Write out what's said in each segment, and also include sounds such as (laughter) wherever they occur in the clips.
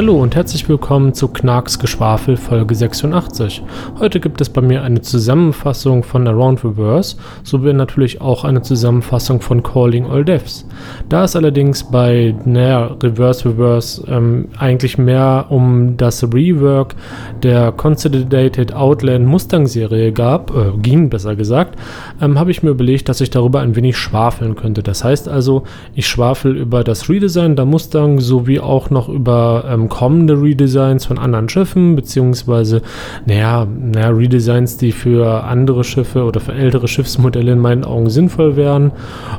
Hallo und herzlich willkommen zu Knarks Geschwafel Folge 86. Heute gibt es bei mir eine Zusammenfassung von Around Reverse sowie natürlich auch eine Zusammenfassung von Calling All Deaths. Da es allerdings bei naja, Reverse Reverse ähm, eigentlich mehr um das Rework der Consolidated Outland Mustang Serie gab, äh, ging besser gesagt, ähm, habe ich mir überlegt, dass ich darüber ein wenig schwafeln könnte. Das heißt also, ich schwafel über das Redesign der Mustang sowie auch noch über ähm, kommende Redesigns von anderen Schiffen, beziehungsweise, naja, naja, Redesigns, die für andere Schiffe oder für ältere Schiffsmodelle in meinen Augen sinnvoll wären.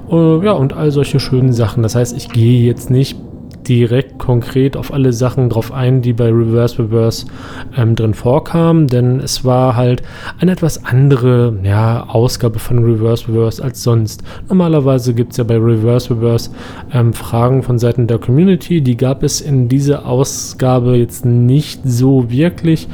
Uh, ja, und all solche schönen Sachen. Das heißt, ich gehe jetzt nicht direkt konkret auf alle Sachen drauf ein, die bei Reverse Reverse ähm, drin vorkamen, denn es war halt eine etwas andere ja, Ausgabe von Reverse Reverse als sonst. Normalerweise gibt es ja bei Reverse Reverse ähm, Fragen von Seiten der Community, die gab es in dieser Ausgabe jetzt nicht so wirklich,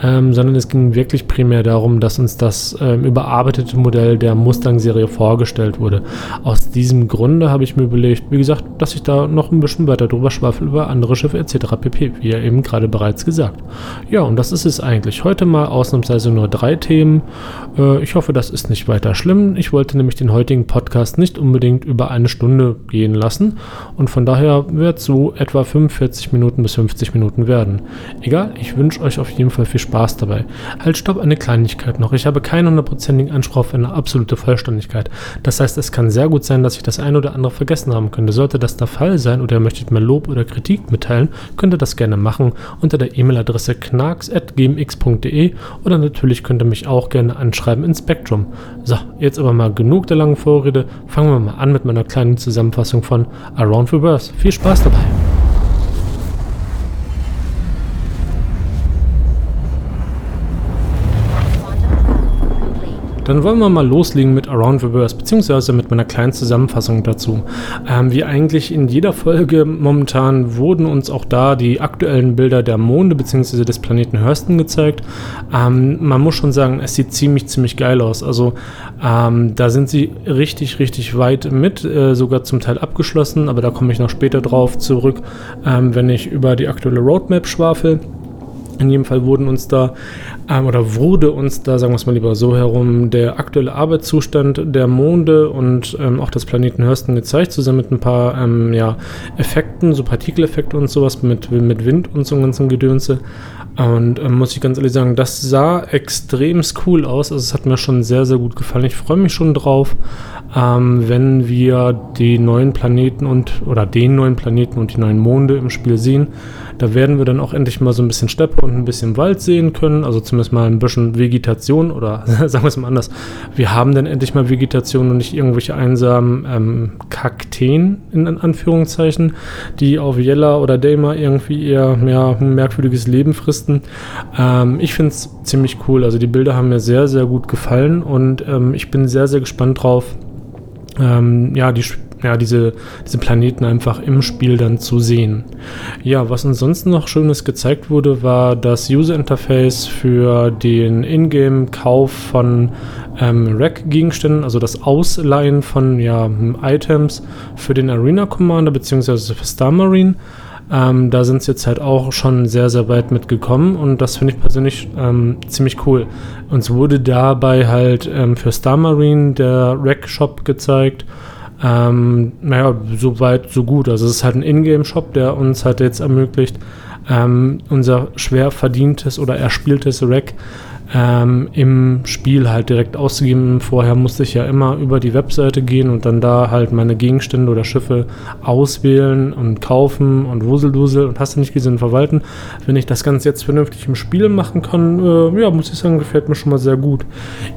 ähm, sondern es ging wirklich primär darum, dass uns das ähm, überarbeitete Modell der Mustang-Serie vorgestellt wurde. Aus diesem Grunde habe ich mir überlegt, wie gesagt, dass ich da noch ein bisschen weiter drüber schwafel über andere Schiffe etc. pp, wie er eben gerade bereits gesagt. Ja, und das ist es eigentlich. Heute mal ausnahmsweise nur drei Themen. Äh, ich hoffe, das ist nicht weiter schlimm. Ich wollte nämlich den heutigen Podcast nicht unbedingt über eine Stunde gehen lassen und von daher wird so etwa 45 Minuten bis 50 Minuten werden. Egal, ich wünsche euch auf jeden Fall viel Spaß dabei. Halt, stopp, eine Kleinigkeit noch. Ich habe keinen hundertprozentigen Anspruch auf eine absolute Vollständigkeit. Das heißt, es kann sehr gut sein, dass ich das eine oder andere vergessen haben könnte. Sollte das der Fall sein oder ihr möchtet mir Lob oder Kritik mitteilen, könnt ihr das gerne machen unter der E-Mail-Adresse knarks.gmx.de oder natürlich könnt ihr mich auch gerne anschreiben in Spectrum. So, jetzt aber mal genug der langen Vorrede. Fangen wir mal an mit meiner kleinen Zusammenfassung von Around Reverse. Viel Spaß dabei! Dann wollen wir mal loslegen mit Around Reverse, beziehungsweise mit meiner kleinen Zusammenfassung dazu. Ähm, wie eigentlich in jeder Folge momentan wurden uns auch da die aktuellen Bilder der Monde bzw. des Planeten Hurston gezeigt. Ähm, man muss schon sagen, es sieht ziemlich, ziemlich geil aus. Also ähm, da sind sie richtig, richtig weit mit, äh, sogar zum Teil abgeschlossen, aber da komme ich noch später drauf zurück, ähm, wenn ich über die aktuelle Roadmap schwafel. In jedem Fall wurden uns da ähm, oder wurde uns da, sagen wir es mal lieber so herum, der aktuelle Arbeitszustand der Monde und ähm, auch des Planeten Hurston gezeigt, zusammen mit ein paar ähm, ja, Effekten, so Partikeleffekte und sowas mit, mit Wind und so ganzen Gedönse. Und ähm, muss ich ganz ehrlich sagen, das sah extrem cool aus. Also es hat mir schon sehr, sehr gut gefallen. Ich freue mich schon drauf, ähm, wenn wir die neuen Planeten und oder den neuen Planeten und die neuen Monde im Spiel sehen. Da werden wir dann auch endlich mal so ein bisschen Steppe und ein bisschen Wald sehen können. Also zumindest mal ein bisschen Vegetation oder (laughs) sagen wir es mal anders. Wir haben dann endlich mal Vegetation und nicht irgendwelche einsamen ähm, Kakteen in Anführungszeichen, die auf Jella oder Damer irgendwie eher ja, merkwürdiges Leben fristen. Ähm, ich finde es ziemlich cool. Also die Bilder haben mir sehr, sehr gut gefallen und ähm, ich bin sehr, sehr gespannt drauf, ähm, ja, die, ja, diese, diese Planeten einfach im Spiel dann zu sehen. Ja, was ansonsten noch Schönes gezeigt wurde, war das User Interface für den Ingame-Kauf von ähm, Rack-Gegenständen, also das Ausleihen von ja, Items für den Arena Commander bzw. für Star Marine. Ähm, da sind sie jetzt halt auch schon sehr, sehr weit mitgekommen und das finde ich persönlich ähm, ziemlich cool. Uns wurde dabei halt ähm, für Star Marine der Rack-Shop gezeigt. Ähm, naja, so weit, so gut. Also es ist halt ein Ingame-Shop, der uns halt jetzt ermöglicht, ähm, unser schwer verdientes oder erspieltes Rack ähm, im Spiel halt direkt auszugeben. Vorher musste ich ja immer über die Webseite gehen und dann da halt meine Gegenstände oder Schiffe auswählen und kaufen und Wuseldusel und hast du nicht gesehen verwalten. Wenn ich das Ganze jetzt vernünftig im Spiel machen kann, äh, ja, muss ich sagen, gefällt mir schon mal sehr gut.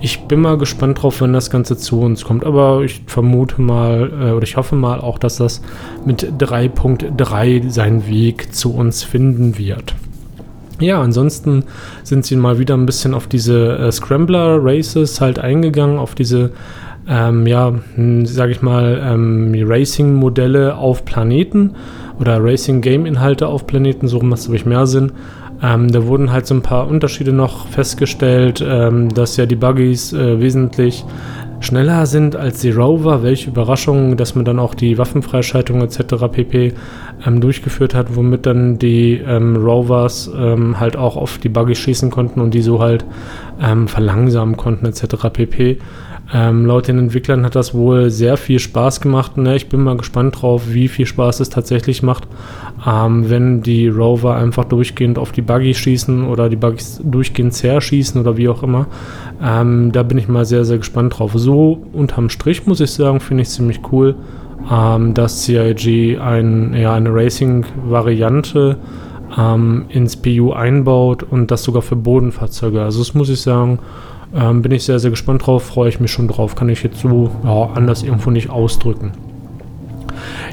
Ich bin mal gespannt drauf, wenn das Ganze zu uns kommt, aber ich vermute mal äh, oder ich hoffe mal auch, dass das mit 3.3 seinen Weg zu uns finden wird. Ja, ansonsten sind sie mal wieder ein bisschen auf diese äh, Scrambler-Races halt eingegangen, auf diese, ähm, ja, hm, sag ich mal, ähm, Racing-Modelle auf Planeten oder Racing-Game-Inhalte auf Planeten, so macht es, glaube mehr Sinn. Ähm, da wurden halt so ein paar Unterschiede noch festgestellt, ähm, dass ja die Buggies äh, wesentlich schneller sind als die Rover. Welche Überraschung, dass man dann auch die Waffenfreischaltung etc. pp. Ähm, durchgeführt hat, womit dann die ähm, Rovers ähm, halt auch auf die Buggy schießen konnten und die so halt ähm, verlangsamen konnten etc. pp. Ähm, laut den Entwicklern hat das wohl sehr viel Spaß gemacht. Ne? Ich bin mal gespannt drauf, wie viel Spaß es tatsächlich macht, ähm, wenn die Rover einfach durchgehend auf die Buggy schießen oder die Buggys durchgehend zerschießen oder wie auch immer. Ähm, da bin ich mal sehr, sehr gespannt drauf. So unterm Strich muss ich sagen, finde ich ziemlich cool, ähm, dass CIG ein, ja, eine Racing-Variante ähm, ins PU einbaut und das sogar für Bodenfahrzeuge. Also das muss ich sagen, ähm, bin ich sehr, sehr gespannt drauf, freue ich mich schon drauf. Kann ich jetzt so ja, anders irgendwo nicht ausdrücken.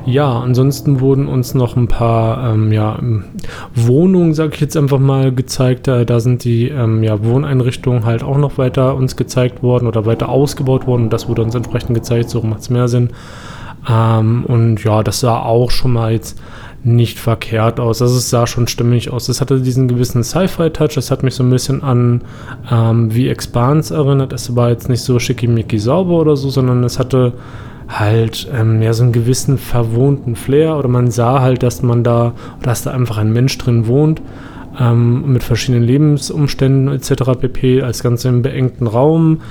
Ja, ansonsten wurden uns noch ein paar ähm, ja, Wohnungen, sage ich jetzt einfach mal, gezeigt. Da, da sind die ähm, ja, Wohneinrichtungen halt auch noch weiter uns gezeigt worden oder weiter ausgebaut worden. Und das wurde uns entsprechend gezeigt, so macht es mehr Sinn. Ähm, und ja, das sah auch schon mal jetzt nicht verkehrt aus. Also es sah schon stimmig aus. Es hatte diesen gewissen Sci-Fi-Touch. Es hat mich so ein bisschen an ähm, wie Expanse erinnert. Es war jetzt nicht so schickimicki sauber oder so, sondern es hatte halt ähm, ja so einen gewissen verwohnten Flair oder man sah halt, dass man da, dass da einfach ein Mensch drin wohnt ähm, mit verschiedenen Lebensumständen etc. pp. als ganz im beengten Raum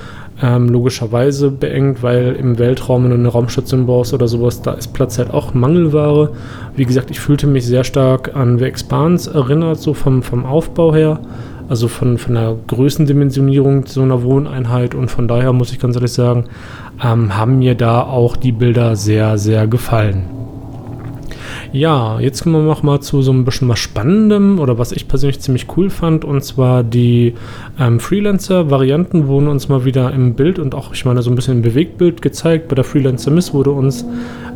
ähm, logischerweise beengt, weil im Weltraum, wenn du eine Raumstation baust oder sowas, da ist Platz halt auch Mangelware. Wie gesagt, ich fühlte mich sehr stark an The Expanse erinnert, so vom, vom Aufbau her, also von, von der Größendimensionierung so einer Wohneinheit und von daher muss ich ganz ehrlich sagen, ähm, haben mir da auch die Bilder sehr, sehr gefallen. Ja, jetzt kommen wir noch mal zu so ein bisschen was Spannendem oder was ich persönlich ziemlich cool fand und zwar die ähm, Freelancer-Varianten wurden uns mal wieder im Bild und auch, ich meine, so ein bisschen im Bewegtbild gezeigt. Bei der Freelancer Miss wurde uns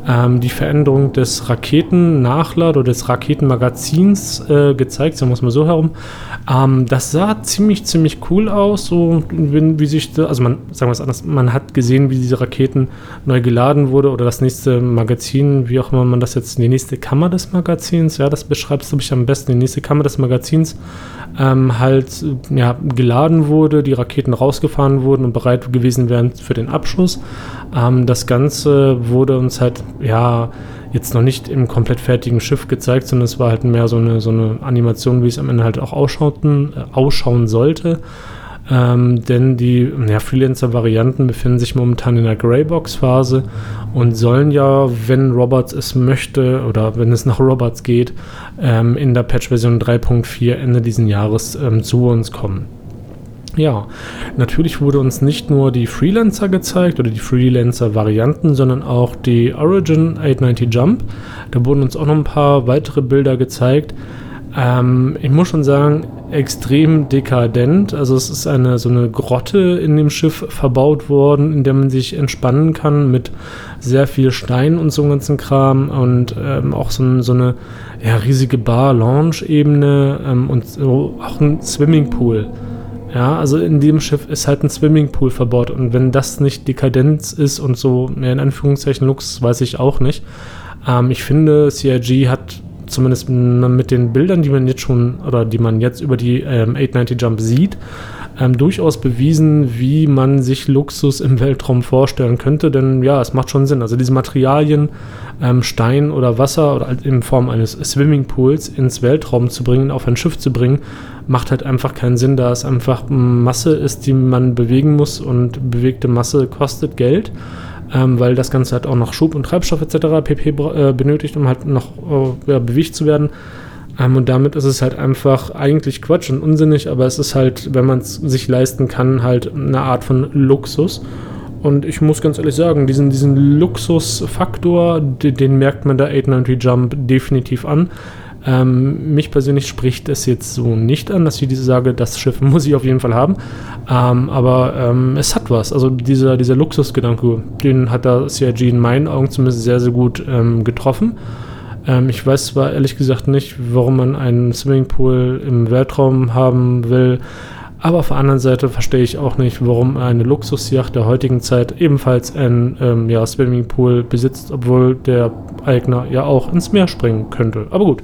ähm, die Veränderung des Raketennachlad oder des Raketenmagazins äh, gezeigt, sagen wir es mal so herum. Ähm, das sah ziemlich, ziemlich cool aus, so wie, wie sich, also man, sagen wir es anders, man hat gesehen, wie diese Raketen neu geladen wurde oder das nächste Magazin, wie auch immer man das jetzt, die nächste Kammer des Magazins, ja, das beschreibst du mich am besten, die nächste Kammer des Magazins ähm, halt ja, geladen wurde, die Raketen rausgefahren wurden und bereit gewesen wären für den Abschuss. Ähm, das Ganze wurde uns halt ja jetzt noch nicht im komplett fertigen Schiff gezeigt, sondern es war halt mehr so eine, so eine Animation, wie es am Ende halt auch ausschauten, äh, ausschauen sollte. Ähm, denn die ja, Freelancer-Varianten befinden sich momentan in der Greybox-Phase und sollen ja, wenn Roberts es möchte oder wenn es nach Roberts geht, ähm, in der Patch-Version 3.4 Ende diesen Jahres ähm, zu uns kommen. Ja, natürlich wurde uns nicht nur die Freelancer gezeigt oder die Freelancer-Varianten, sondern auch die Origin 890 Jump. Da wurden uns auch noch ein paar weitere Bilder gezeigt. Ähm, ich muss schon sagen, extrem dekadent. Also es ist eine so eine Grotte in dem Schiff verbaut worden, in der man sich entspannen kann mit sehr viel Stein und so einem ganzen Kram und ähm, auch so, so, eine ja, riesige Bar-Lounge-Ebene ähm, und so, auch ein Swimmingpool. Ja, also in dem Schiff ist halt ein Swimmingpool verbaut und wenn das nicht Dekadenz ist und so, in Anführungszeichen Lux, weiß ich auch nicht. Ähm, ich finde, CIG hat zumindest mit den Bildern, die man jetzt schon oder die man jetzt über die ähm, 890 Jump sieht, ähm, durchaus bewiesen, wie man sich Luxus im Weltraum vorstellen könnte. Denn ja, es macht schon Sinn. Also diese Materialien, ähm, Stein oder Wasser oder in Form eines Swimmingpools ins Weltraum zu bringen, auf ein Schiff zu bringen, macht halt einfach keinen Sinn, da es einfach Masse ist, die man bewegen muss und bewegte Masse kostet Geld ähm, weil das Ganze halt auch noch Schub und Treibstoff etc. pp. Äh, benötigt, um halt noch äh, bewegt zu werden. Ähm, und damit ist es halt einfach eigentlich Quatsch und unsinnig, aber es ist halt, wenn man es sich leisten kann, halt eine Art von Luxus. Und ich muss ganz ehrlich sagen, diesen, diesen Luxusfaktor, den, den merkt man der 890 Jump definitiv an. Ähm, mich persönlich spricht es jetzt so nicht an, dass ich diese sage, das Schiff (laughs) muss ich auf jeden Fall haben. Ähm, aber ähm, es hat was. Also dieser, dieser Luxusgedanke, den hat da CIG in meinen Augen zumindest sehr, sehr gut ähm, getroffen. Ähm, ich weiß zwar ehrlich gesagt nicht, warum man einen Swimmingpool im Weltraum haben will. Aber auf der anderen Seite verstehe ich auch nicht, warum eine Luxusjacht der heutigen Zeit ebenfalls einen ähm, ja, Swimmingpool besitzt, obwohl der Eigner ja auch ins Meer springen könnte. Aber gut,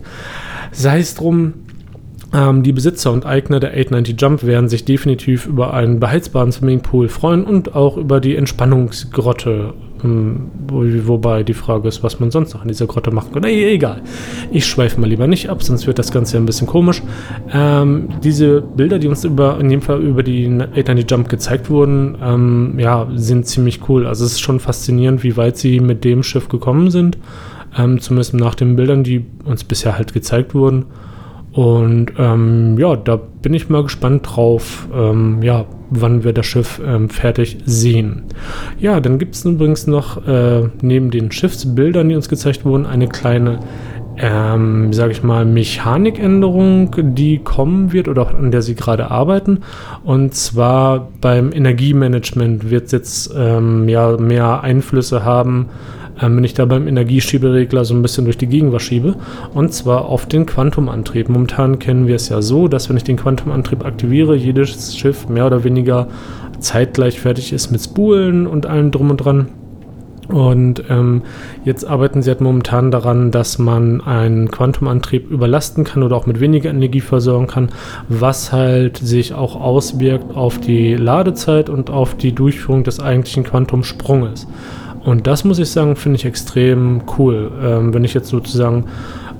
sei es drum. Ähm, die Besitzer und Eigner der 890 Jump werden sich definitiv über einen beheizbaren Swimmingpool freuen und auch über die Entspannungsgrotte. Wo, wobei die Frage ist, was man sonst noch in dieser Grotte machen kann. Nee, egal. Ich schweife mal lieber nicht ab, sonst wird das Ganze ein bisschen komisch. Ähm, diese Bilder, die uns über, in dem Fall über die 890 Jump gezeigt wurden, ähm, ja, sind ziemlich cool. Also es ist schon faszinierend, wie weit sie mit dem Schiff gekommen sind. Ähm, zumindest nach den Bildern, die uns bisher halt gezeigt wurden. Und ähm, ja, da bin ich mal gespannt drauf, ähm, ja, wann wir das Schiff ähm, fertig sehen. Ja, dann gibt es übrigens noch äh, neben den Schiffsbildern, die uns gezeigt wurden, eine kleine, ähm, sage ich mal, Mechanikänderung, die kommen wird oder an der sie gerade arbeiten. Und zwar beim Energiemanagement wird es jetzt ähm, ja mehr Einflüsse haben ähm, wenn ich da beim Energieschieberegler so ein bisschen durch die Gegenwart schiebe. Und zwar auf den Quantumantrieb. Momentan kennen wir es ja so, dass wenn ich den Quantumantrieb aktiviere, jedes Schiff mehr oder weniger zeitgleich fertig ist mit Spulen und allem drum und dran. Und ähm, jetzt arbeiten sie halt momentan daran, dass man einen Quantumantrieb überlasten kann oder auch mit weniger Energie versorgen kann, was halt sich auch auswirkt auf die Ladezeit und auf die Durchführung des eigentlichen Quantumsprunges. Und das muss ich sagen, finde ich extrem cool. Ähm, wenn ich jetzt sozusagen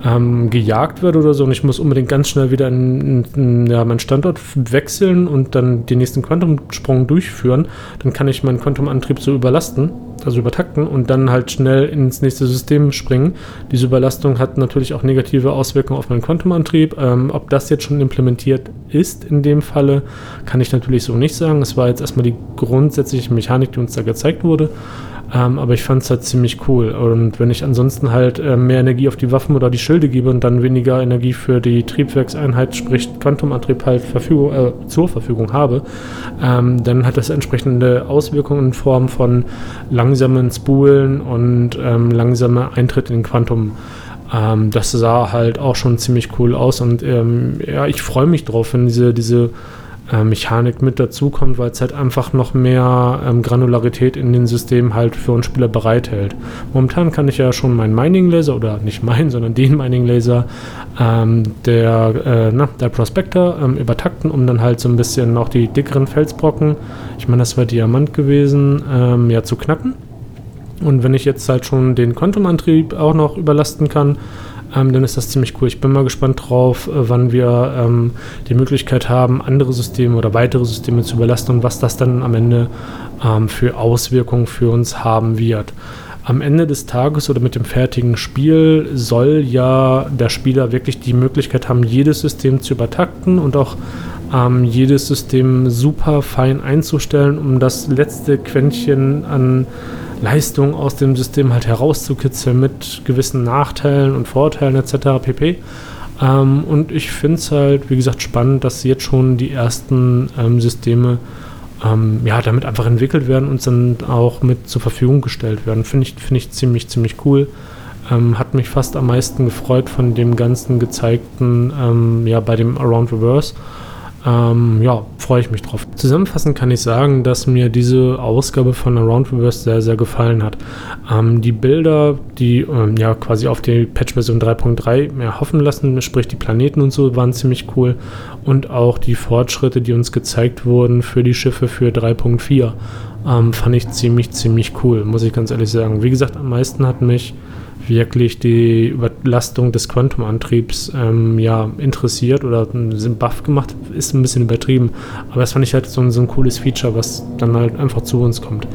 ähm, gejagt werde oder so und ich muss unbedingt ganz schnell wieder in, in, ja, meinen Standort wechseln und dann den nächsten Quantumsprung durchführen, dann kann ich meinen Quantumantrieb so überlasten, also übertakten und dann halt schnell ins nächste System springen. Diese Überlastung hat natürlich auch negative Auswirkungen auf meinen Quantumantrieb. Ähm, ob das jetzt schon implementiert ist in dem Falle, kann ich natürlich so nicht sagen. Es war jetzt erstmal die grundsätzliche Mechanik, die uns da gezeigt wurde. Ähm, aber ich fand es halt ziemlich cool. Und wenn ich ansonsten halt äh, mehr Energie auf die Waffen oder die Schilde gebe und dann weniger Energie für die Triebwerkseinheit, sprich Quantumantrieb halt Verfügung, äh, zur Verfügung habe, ähm, dann hat das entsprechende Auswirkungen in Form von langsamen Spulen und ähm, langsamer Eintritt in Quantum. Ähm, das sah halt auch schon ziemlich cool aus und ähm, ja, ich freue mich drauf, wenn diese, diese äh, Mechanik mit dazukommt, weil es halt einfach noch mehr ähm, Granularität in den Systemen halt für uns Spieler bereithält. Momentan kann ich ja schon meinen Mining Laser oder nicht meinen, (laughs) sondern den Mining Laser ähm, der, äh, na, der Prospector ähm, übertakten, um dann halt so ein bisschen noch die dickeren Felsbrocken, ich meine, das war Diamant gewesen, ähm, ja zu knacken. Und wenn ich jetzt halt schon den Quantumantrieb auch noch überlasten kann, ähm, dann ist das ziemlich cool. Ich bin mal gespannt drauf, äh, wann wir ähm, die Möglichkeit haben, andere Systeme oder weitere Systeme zu überlasten und was das dann am Ende ähm, für Auswirkungen für uns haben wird. Am Ende des Tages oder mit dem fertigen Spiel soll ja der Spieler wirklich die Möglichkeit haben, jedes System zu übertakten und auch ähm, jedes System super fein einzustellen, um das letzte Quäntchen an Leistung aus dem System halt herauszukitzeln mit gewissen Nachteilen und Vorteilen etc. pp. Ähm, und ich finde es halt, wie gesagt, spannend, dass jetzt schon die ersten ähm, Systeme ähm, ja, damit einfach entwickelt werden und dann auch mit zur Verfügung gestellt werden. Finde ich, find ich ziemlich, ziemlich cool. Ähm, hat mich fast am meisten gefreut von dem ganzen gezeigten, ähm, ja, bei dem Around Reverse. Ähm, ja, freue ich mich drauf. Zusammenfassend kann ich sagen, dass mir diese Ausgabe von Around Reverse sehr, sehr gefallen hat. Ähm, die Bilder, die ähm, ja quasi auf die Patch-Version 3.3 mehr hoffen lassen, sprich die Planeten und so, waren ziemlich cool. Und auch die Fortschritte, die uns gezeigt wurden für die Schiffe für 3.4, ähm, fand ich ziemlich, ziemlich cool, muss ich ganz ehrlich sagen. Wie gesagt, am meisten hat mich wirklich die Überlastung des Quantumantriebs ähm, ja, interessiert oder sind baff gemacht, ist ein bisschen übertrieben. Aber das fand ich halt so, so ein cooles Feature, was dann halt einfach zu uns kommt.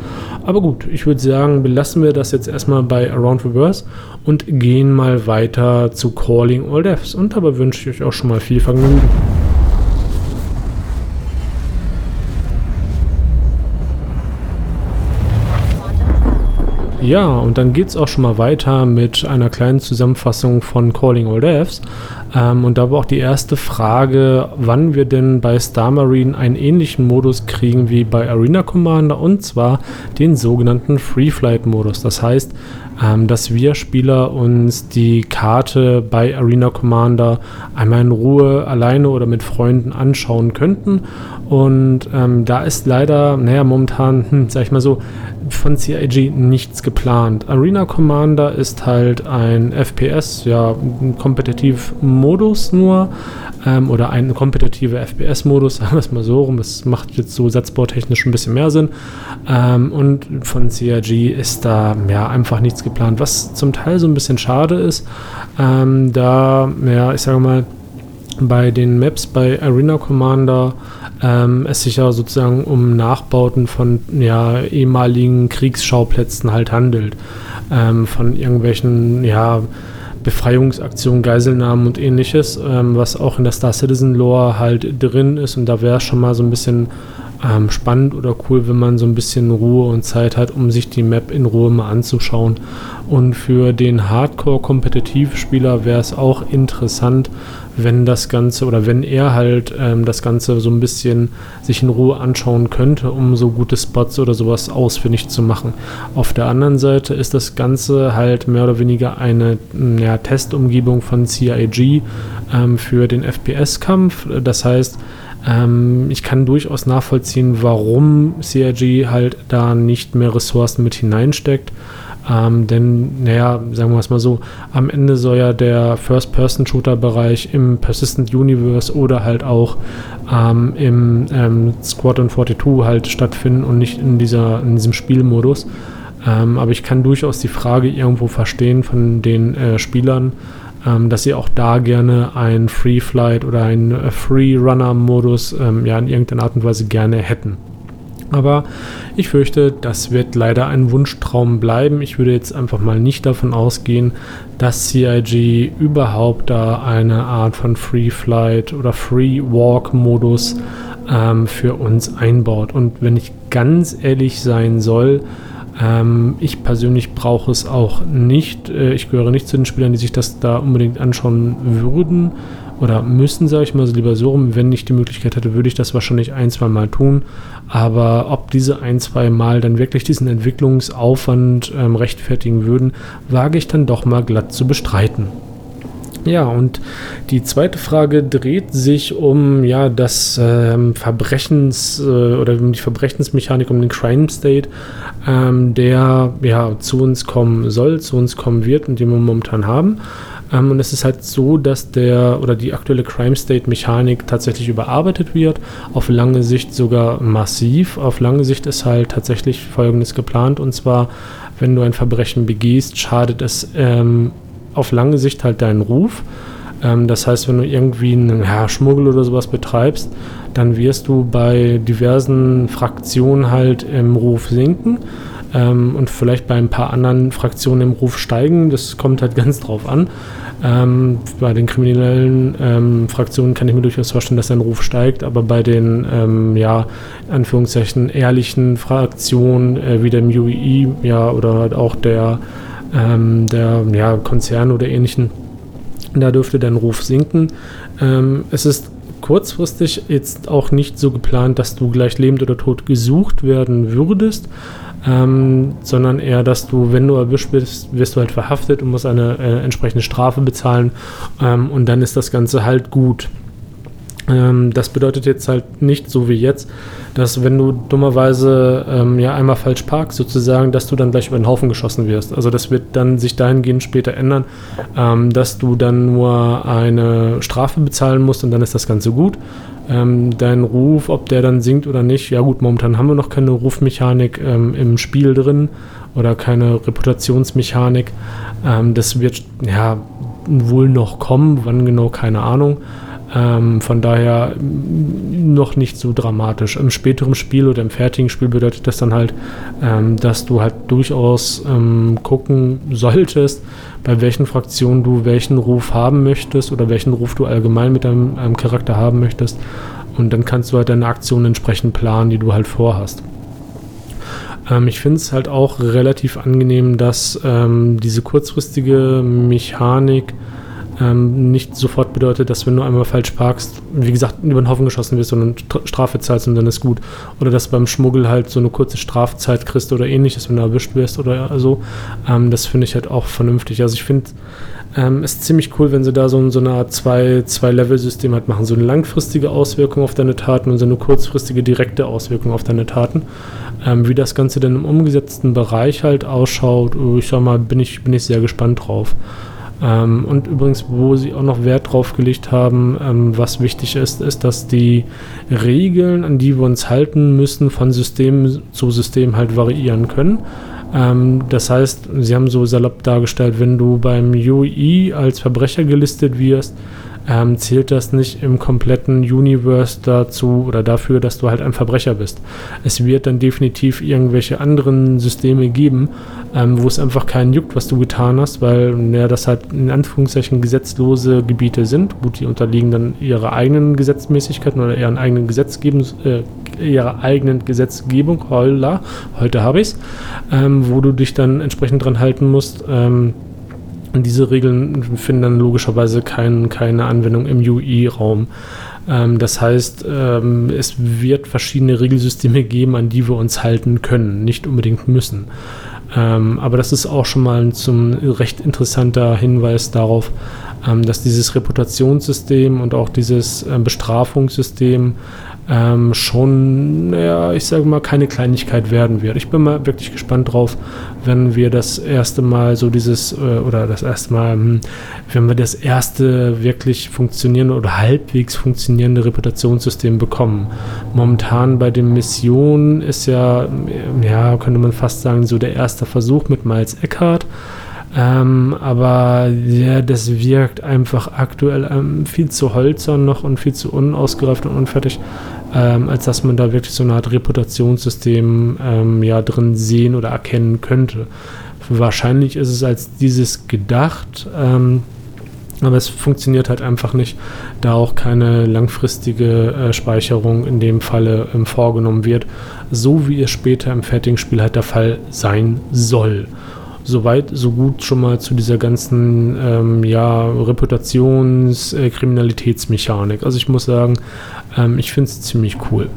Aber gut, ich würde sagen, belassen wir das jetzt erstmal bei Around Reverse und gehen mal weiter zu Calling All Deaths. Und dabei wünsche ich euch auch schon mal viel Vergnügen. Ja, und dann geht es auch schon mal weiter mit einer kleinen Zusammenfassung von Calling All Devs. Ähm, und da war auch die erste Frage, wann wir denn bei Star Marine einen ähnlichen Modus kriegen wie bei Arena Commander und zwar den sogenannten Free Flight Modus. Das heißt, ähm, dass wir Spieler uns die Karte bei Arena Commander einmal in Ruhe alleine oder mit Freunden anschauen könnten. Und ähm, da ist leider, naja, momentan, hm, sag ich mal so, von CIG nichts geplant. Arena Commander ist halt ein FPS, ja, ein Kompetitiv-Modus nur, ähm, oder ein kompetitiver FPS-Modus, (laughs) sagen wir es mal so rum. Das macht jetzt so satzbautechnisch ein bisschen mehr Sinn. Ähm, und von CRG ist da ja einfach nichts geplant, was zum Teil so ein bisschen schade ist. Ähm, da, ja, ich sage mal, bei den Maps bei Arena Commander ähm, es sich ja sozusagen um Nachbauten von ja, ehemaligen Kriegsschauplätzen halt handelt. Ähm, von irgendwelchen, ja, Befreiungsaktionen, Geiselnahmen und ähnliches, ähm, was auch in der Star Citizen Lore halt drin ist. Und da wäre schon mal so ein bisschen ähm, spannend oder cool, wenn man so ein bisschen Ruhe und Zeit hat, um sich die Map in Ruhe mal anzuschauen. Und für den Hardcore-Kompetitivspieler wäre es auch interessant, wenn das Ganze oder wenn er halt ähm, das Ganze so ein bisschen sich in Ruhe anschauen könnte, um so gute Spots oder sowas ausfindig zu machen. Auf der anderen Seite ist das Ganze halt mehr oder weniger eine ja, Testumgebung von CIG ähm, für den FPS-Kampf. Das heißt, ähm, ich kann durchaus nachvollziehen, warum CIG halt da nicht mehr Ressourcen mit hineinsteckt. Ähm, denn, naja, sagen wir es mal so, am Ende soll ja der First-Person-Shooter-Bereich im Persistent Universe oder halt auch ähm, im ähm, Squadron 42 halt stattfinden und nicht in, dieser, in diesem Spielmodus. Ähm, aber ich kann durchaus die Frage irgendwo verstehen von den äh, Spielern, ähm, dass sie auch da gerne ein Free Flight oder ein äh, Free Runner Modus ähm, ja in irgendeiner Art und Weise gerne hätten. Aber ich fürchte, das wird leider ein Wunschtraum bleiben. Ich würde jetzt einfach mal nicht davon ausgehen, dass CIG überhaupt da eine Art von Free Flight oder Free Walk Modus ähm, für uns einbaut. Und wenn ich ganz ehrlich sein soll, ähm, ich persönlich brauche es auch nicht. Äh, ich gehöre nicht zu den Spielern, die sich das da unbedingt anschauen würden oder müssen, sage ich mal, so lieber so rum. Wenn ich die Möglichkeit hätte, würde ich das wahrscheinlich ein, zwei Mal tun. Aber ob diese ein, zwei Mal dann wirklich diesen Entwicklungsaufwand ähm, rechtfertigen würden, wage ich dann doch mal glatt zu bestreiten. Ja, und die zweite Frage dreht sich um ja das ähm, Verbrechens äh, oder um die Verbrechensmechanik, um den Crime State, ähm, der ja zu uns kommen soll, zu uns kommen wird und den wir momentan haben. Ähm, und es ist halt so, dass der oder die aktuelle Crime State Mechanik tatsächlich überarbeitet wird, auf lange Sicht sogar massiv. Auf lange Sicht ist halt tatsächlich Folgendes geplant und zwar, wenn du ein Verbrechen begehst, schadet es ähm, auf lange Sicht halt deinen Ruf. Ähm, das heißt, wenn du irgendwie einen ja, Schmuggel oder sowas betreibst, dann wirst du bei diversen Fraktionen halt im Ruf sinken ähm, und vielleicht bei ein paar anderen Fraktionen im Ruf steigen. Das kommt halt (laughs) ganz drauf an. Ähm, bei den kriminellen ähm, Fraktionen kann ich mir durchaus vorstellen, dass dein Ruf steigt, aber bei den, ähm, ja, Anführungszeichen, ehrlichen Fraktionen äh, wie dem UEI, ja, oder halt auch der, ähm, der, ja, Konzerne oder ähnlichen, da dürfte dein Ruf sinken. Ähm, es ist kurzfristig jetzt auch nicht so geplant, dass du gleich lebend oder tot gesucht werden würdest, ähm, sondern eher, dass du, wenn du erwischt bist, wirst du halt verhaftet und musst eine äh, entsprechende Strafe bezahlen ähm, und dann ist das Ganze halt gut. Ähm, das bedeutet jetzt halt nicht so wie jetzt, dass wenn du dummerweise ähm, ja einmal falsch parkst, sozusagen, dass du dann gleich über den Haufen geschossen wirst. Also das wird dann sich dahingehend später ändern, ähm, dass du dann nur eine Strafe bezahlen musst und dann ist das Ganze gut. Ähm, dein Ruf, ob der dann sinkt oder nicht, ja gut, momentan haben wir noch keine Rufmechanik ähm, im Spiel drin oder keine Reputationsmechanik. Ähm, das wird ja wohl noch kommen, wann genau, keine Ahnung. Ähm, von daher noch nicht so dramatisch. Im späteren Spiel oder im fertigen Spiel bedeutet das dann halt, ähm, dass du halt durchaus ähm, gucken solltest, bei welchen Fraktionen du welchen Ruf haben möchtest oder welchen Ruf du allgemein mit deinem, Charakter haben möchtest. Und dann kannst du halt deine Aktionen entsprechend planen, die du halt vorhast. Ähm, ich finde es halt auch relativ angenehm, dass ähm, diese kurzfristige Mechanik ähm, nicht sofort bedeutet, dass wenn du einmal falsch parkst, wie gesagt, über den Haufen geschossen wirst und Strafe zahlst und dann ist gut. Oder dass beim Schmuggel halt so eine kurze Strafzeit kriegst oder ähnliches, wenn du erwischt wirst oder so. Ähm, das finde ich halt auch vernünftig. Also ich finde ähm, es ziemlich cool, wenn sie da so, so eine Art Zwei-Level-System halt machen. So eine langfristige Auswirkung auf deine Taten und so eine kurzfristige direkte Auswirkung auf deine Taten. Ähm, wie das Ganze denn im umgesetzten Bereich halt ausschaut, ich sag mal, bin ich, bin ich sehr gespannt drauf. Ähm, und übrigens, wo sie auch noch Wert drauf gelegt haben, ähm, was wichtig ist, ist, dass die Regeln, an die wir uns halten müssen, von System zu System halt variieren können. Ähm, das heißt, sie haben so salopp dargestellt, wenn du beim UI als Verbrecher gelistet wirst, ähm, zählt das nicht im kompletten Universe dazu oder dafür, dass du halt ein Verbrecher bist. Es wird dann definitiv irgendwelche anderen Systeme geben, ähm, wo es einfach keinen juckt, was du getan hast, weil ja, das halt in Anführungszeichen gesetzlose Gebiete sind. Gut, die unterliegen dann ihrer eigenen Gesetzmäßigkeiten oder ihren eigenen Gesetzgebung, äh, ihrer eigenen Gesetzgebung, holla, heute habe ich es, ähm, wo du dich dann entsprechend dran halten musst. Ähm, diese Regeln finden dann logischerweise kein, keine Anwendung im UI-Raum. Ähm, das heißt, ähm, es wird verschiedene Regelsysteme geben, an die wir uns halten können, nicht unbedingt müssen. Ähm, aber das ist auch schon mal ein zum recht interessanter Hinweis darauf, ähm, dass dieses Reputationssystem und auch dieses äh, Bestrafungssystem ähm, schon, ja, ich sage mal, keine Kleinigkeit werden wird. Ich bin mal wirklich gespannt drauf, wenn wir das erste Mal so dieses, äh, oder das erste Mal, hm, wenn wir das erste wirklich funktionierende oder halbwegs funktionierende Reputationssystem bekommen. Momentan bei den Missionen ist ja, ja, könnte man fast sagen, so der erste Versuch mit Miles Eckhart. Ähm, aber ja, das wirkt einfach aktuell ähm, viel zu holzern noch und viel zu unausgereift und unfertig, ähm, als dass man da wirklich so eine Art Reputationssystem ähm, ja drin sehen oder erkennen könnte. Wahrscheinlich ist es als dieses gedacht, ähm, aber es funktioniert halt einfach nicht, da auch keine langfristige äh, Speicherung in dem Falle ähm, vorgenommen wird, so wie es später im fertigen Spiel halt der Fall sein soll soweit, so gut schon mal zu dieser ganzen ähm, ja, Reputations-Kriminalitätsmechanik. Äh, also ich muss sagen, ähm, ich finde es ziemlich cool.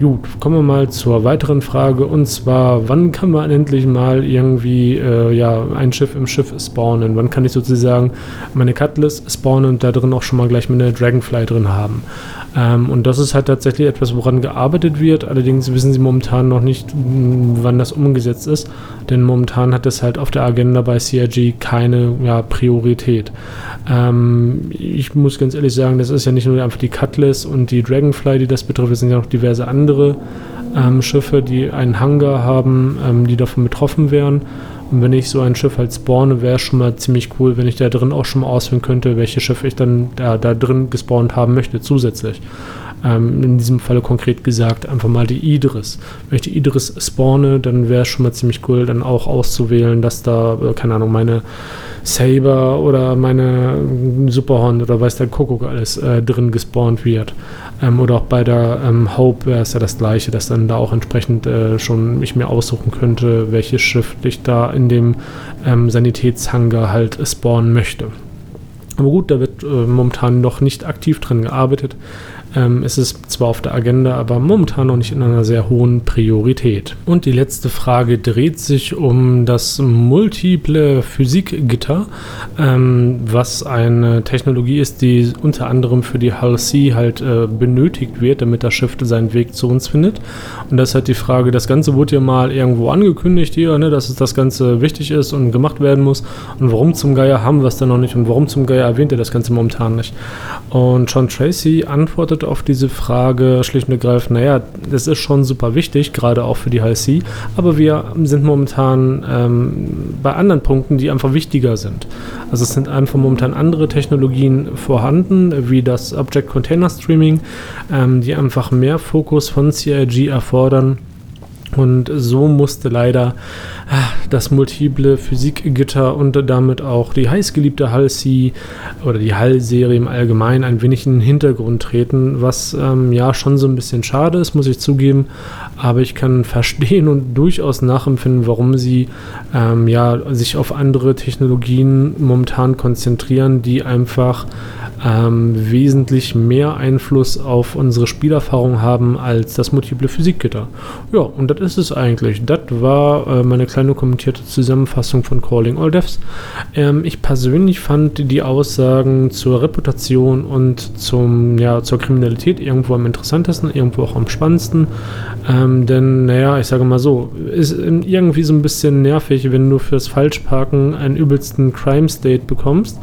Gut, kommen wir mal zur weiteren Frage und zwar, wann kann man endlich mal irgendwie äh, ja, ein Schiff im Schiff spawnen? Wann kann ich sozusagen meine Cutlass spawnen und da drin auch schon mal gleich meine Dragonfly drin haben? Ähm, und das ist halt tatsächlich etwas, woran gearbeitet wird. Allerdings wissen sie momentan noch nicht, wann das umgesetzt ist, denn momentan hat es halt auf der Agenda bei CRG keine ja, Priorität. Ähm, ich muss ganz ehrlich sagen, das ist ja nicht nur einfach die Cutlass und die Dragonfly, die das betrifft, es sind ja noch diverse andere ähm, Schiffe, die einen Hangar haben, ähm, die davon betroffen wären. Und wenn ich so ein Schiff halt spawne, wäre schon mal ziemlich cool, wenn ich da drin auch schon mal auswählen könnte, welche Schiffe ich dann da, da drin gespawnt haben möchte, zusätzlich. Ähm, in diesem Falle konkret gesagt, einfach mal die Idris. Wenn ich die Idris spawne, dann wäre es schon mal ziemlich cool, dann auch auszuwählen, dass da, äh, keine Ahnung, meine Saber oder meine Superhorn oder weiß der Kuckuck alles äh, drin gespawnt wird. Ähm, oder auch bei der ähm, Hope wäre es ja das gleiche, dass dann da auch entsprechend äh, schon ich mir aussuchen könnte, welches Schiff ich da in dem ähm, Sanitätshangar halt spawnen möchte. Aber gut, da wird äh, momentan noch nicht aktiv dran gearbeitet. Ähm, es ist zwar auf der Agenda, aber momentan noch nicht in einer sehr hohen Priorität. Und die letzte Frage dreht sich um das multiple Physikgitter, ähm, was eine Technologie ist, die unter anderem für die Hull C halt äh, benötigt wird, damit das Schiff seinen Weg zu uns findet. Und das ist halt die Frage, das Ganze wurde ja mal irgendwo angekündigt hier, ne, dass es das Ganze wichtig ist und gemacht werden muss. Und warum zum Geier haben wir es dann noch nicht und warum zum Geier erwähnt er das Ganze momentan nicht? Und John Tracy antwortet auf diese Frage schlicht und ergreifend, naja, das ist schon super wichtig, gerade auch für die HSC, aber wir sind momentan ähm, bei anderen Punkten, die einfach wichtiger sind. Also es sind einfach momentan andere Technologien vorhanden, wie das Object Container Streaming, ähm, die einfach mehr Fokus von CIG erfordern und so musste leider ah, das multiple Physikgitter und damit auch die heißgeliebte Hull-C oder die Hull-Serie im Allgemeinen ein wenig in den Hintergrund treten, was ähm, ja schon so ein bisschen schade ist, muss ich zugeben. Aber ich kann verstehen und durchaus nachempfinden, warum sie ähm, ja, sich auf andere Technologien momentan konzentrieren, die einfach ähm, wesentlich mehr Einfluss auf unsere Spielerfahrung haben als das multiple Physikgitter. Ja, und das ist es eigentlich. Das war äh, meine kleine kommentierte Zusammenfassung von Calling All Devs. Ähm, ich persönlich fand die Aussagen zur Reputation und zum, ja, zur Kriminalität irgendwo am interessantesten, irgendwo auch am spannendsten. Ähm, denn, naja, ich sage mal so, ist irgendwie so ein bisschen nervig, wenn du fürs Falschparken einen übelsten Crime State bekommst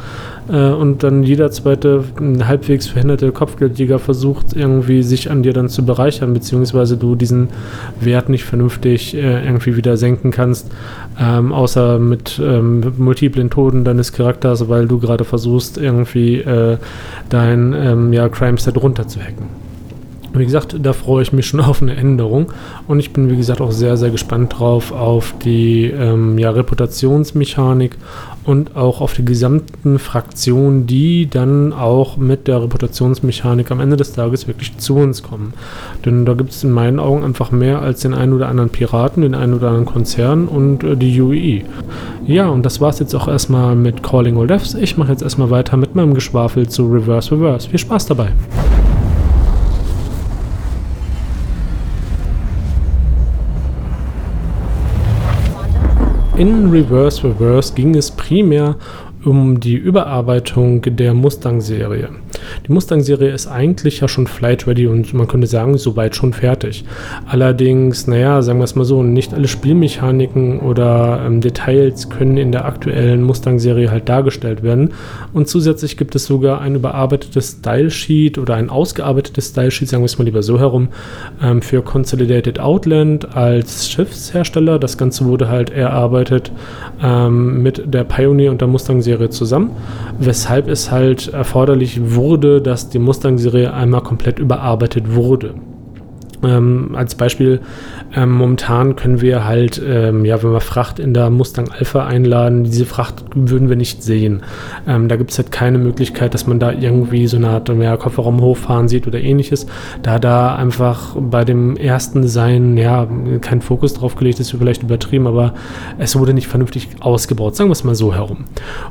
äh, und dann jeder zweite halbwegs verhinderte Kopfgeldjäger versucht irgendwie sich an dir dann zu bereichern, beziehungsweise du diesen Wert nicht vernünftig äh, irgendwie wieder senken kannst, ähm, außer mit ähm, multiplen Toten deines Charakters, weil du gerade versuchst irgendwie äh, dein ähm, ja, Crime Set runterzuhacken. Wie gesagt, da freue ich mich schon (laughs) auf eine Änderung und ich bin, wie gesagt, auch sehr, sehr gespannt drauf auf die ähm, ja, Reputationsmechanik und auch auf die gesamten Fraktionen, die dann auch mit der Reputationsmechanik am Ende des Tages wirklich zu uns kommen. Denn da gibt es in meinen Augen einfach mehr als den einen oder anderen Piraten, den einen oder anderen Konzern und äh, die UEE. E. Ja, und das war es jetzt auch erstmal mit Calling All Devs. Ich mache jetzt erstmal weiter mit meinem Geschwafel zu Reverse Reverse. Viel Spaß dabei! In Reverse Reverse ging es primär um die Überarbeitung der Mustang-Serie. Die Mustang-Serie ist eigentlich ja schon flight-ready und man könnte sagen, soweit schon fertig. Allerdings, naja, sagen wir es mal so, nicht alle Spielmechaniken oder ähm, Details können in der aktuellen Mustang-Serie halt dargestellt werden. Und zusätzlich gibt es sogar ein überarbeitetes Style-Sheet oder ein ausgearbeitetes Style-Sheet, sagen wir es mal lieber so herum, ähm, für Consolidated Outland als Schiffshersteller. Das Ganze wurde halt erarbeitet ähm, mit der Pioneer und der Mustang-Serie zusammen, weshalb es halt erforderlich wurde, dass die Mustang-Serie einmal komplett überarbeitet wurde. Ähm, als Beispiel, ähm, momentan können wir halt, ähm, ja, wenn wir Fracht in der Mustang Alpha einladen, diese Fracht würden wir nicht sehen. Ähm, da gibt es halt keine Möglichkeit, dass man da irgendwie so eine Art ja, Kofferraum hochfahren sieht oder ähnliches. Da da einfach bei dem ersten Design, ja, kein Fokus drauf gelegt ist, vielleicht übertrieben, aber es wurde nicht vernünftig ausgebaut, sagen wir es mal so herum.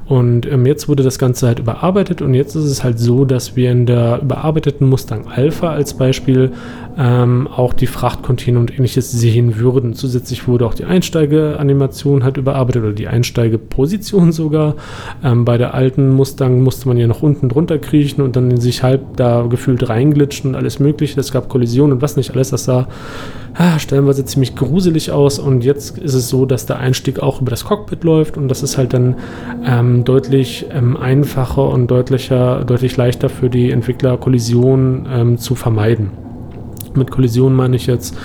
Und ähm, jetzt wurde das Ganze halt überarbeitet und jetzt ist es halt so, dass wir in der überarbeiteten Mustang Alpha als Beispiel ähm, auch die Frachtcontainer und ähnliches sehen würden. Zusätzlich wurde auch die Einsteigeanimation halt überarbeitet oder die Einsteigeposition sogar. Ähm, bei der alten Mustang musste man ja noch unten drunter kriechen und dann sich halb da gefühlt reinglitschen und alles mögliche. Es gab Kollisionen und was nicht alles. Das sah ah, stellenweise ziemlich gruselig aus und jetzt ist es so, dass der Einstieg auch über das Cockpit läuft und das ist halt dann ähm, deutlich ähm, einfacher und deutlicher, deutlich leichter für die Entwickler Kollisionen ähm, zu vermeiden. Mit Kollision meine ich jetzt,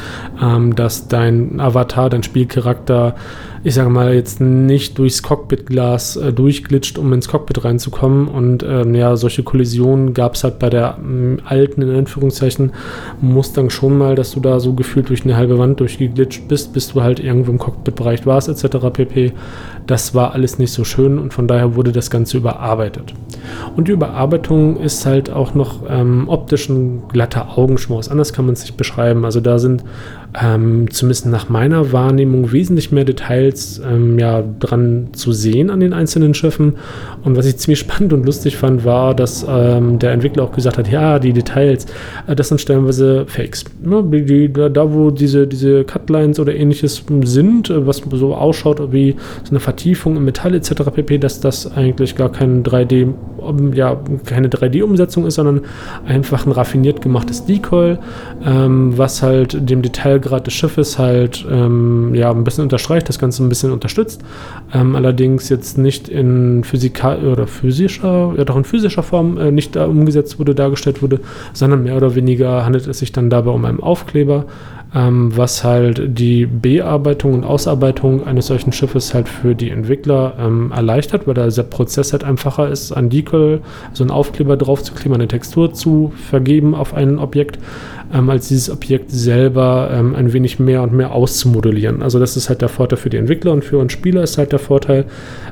ähm, dass dein Avatar, dein Spielcharakter ich sage mal, jetzt nicht durchs Cockpitglas äh, durchglitscht, um ins Cockpit reinzukommen. Und ähm, ja, solche Kollisionen gab es halt bei der ähm, alten, in Anführungszeichen, Mustang schon mal, dass du da so gefühlt durch eine halbe Wand durchgeglitscht bist, bis du halt irgendwo im Cockpitbereich warst, etc. pp. Das war alles nicht so schön und von daher wurde das Ganze überarbeitet. Und die Überarbeitung ist halt auch noch ähm, optisch ein glatter Augenschmaus. Anders kann man es nicht beschreiben. Also da sind ähm, zumindest nach meiner Wahrnehmung wesentlich mehr Details ähm, ja, dran zu sehen an den einzelnen Schiffen. Und was ich ziemlich (laughs) spannend und lustig fand, war, dass ähm, der Entwickler auch gesagt hat, ja, die Details, äh, das sind stellenweise Fakes. Ne, die, da, wo diese, diese Cutlines oder ähnliches sind, äh, was so ausschaut wie so eine Vertiefung im Metall etc. pp., dass das eigentlich gar kein 3D, ja, keine 3D-Umsetzung ist, sondern einfach ein raffiniert gemachtes Decoy, ähm, was halt dem Detail Schwergrad des Schiffes halt ähm, ja, ein bisschen unterstreicht, das Ganze ein bisschen unterstützt. Ähm, allerdings jetzt nicht in physikal oder physischer, ja doch in physischer Form äh, nicht umgesetzt wurde, dargestellt wurde, sondern mehr oder weniger handelt es sich dann dabei um einen Aufkleber, ähm, was halt die Bearbeitung und Ausarbeitung eines solchen Schiffes halt für die Entwickler ähm, erleichtert, weil der Prozess halt einfacher ist, an Decal so einen Aufkleber drauf zu kleben, eine Textur zu vergeben auf ein Objekt ähm, als dieses Objekt selber ähm, ein wenig mehr und mehr auszumodellieren. Also das ist halt der Vorteil für die Entwickler und für uns Spieler ist halt der Vorteil,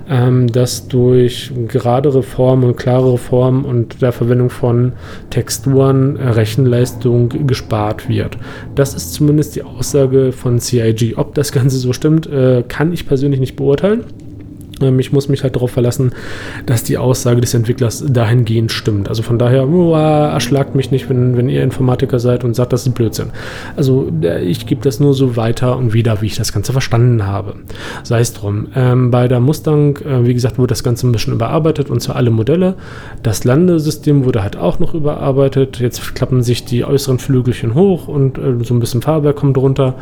ähm, dass durch geradere Formen und klarere Formen und der Verwendung von Texturen äh, Rechenleistung gespart wird. Das ist zumindest die Aussage von CIG. Ob das Ganze so stimmt, äh, kann ich persönlich nicht beurteilen. Ähm, ich muss mich halt darauf verlassen, dass die Aussage des Entwicklers dahingehend stimmt. Also von daher, oh, erschlagt mich nicht, wenn, wenn ihr Informatiker seid und sagt, das ist Blödsinn. Also äh, ich gebe das nur so weiter und wieder, wie ich das Ganze verstanden habe. Sei es drum. Ähm, bei der Mustang, äh, wie gesagt, wurde das Ganze ein bisschen überarbeitet und zwar alle Modelle. Das Landesystem wurde halt auch noch überarbeitet. Jetzt klappen sich die äußeren Flügelchen hoch und äh, so ein bisschen Fahrwerk kommt runter.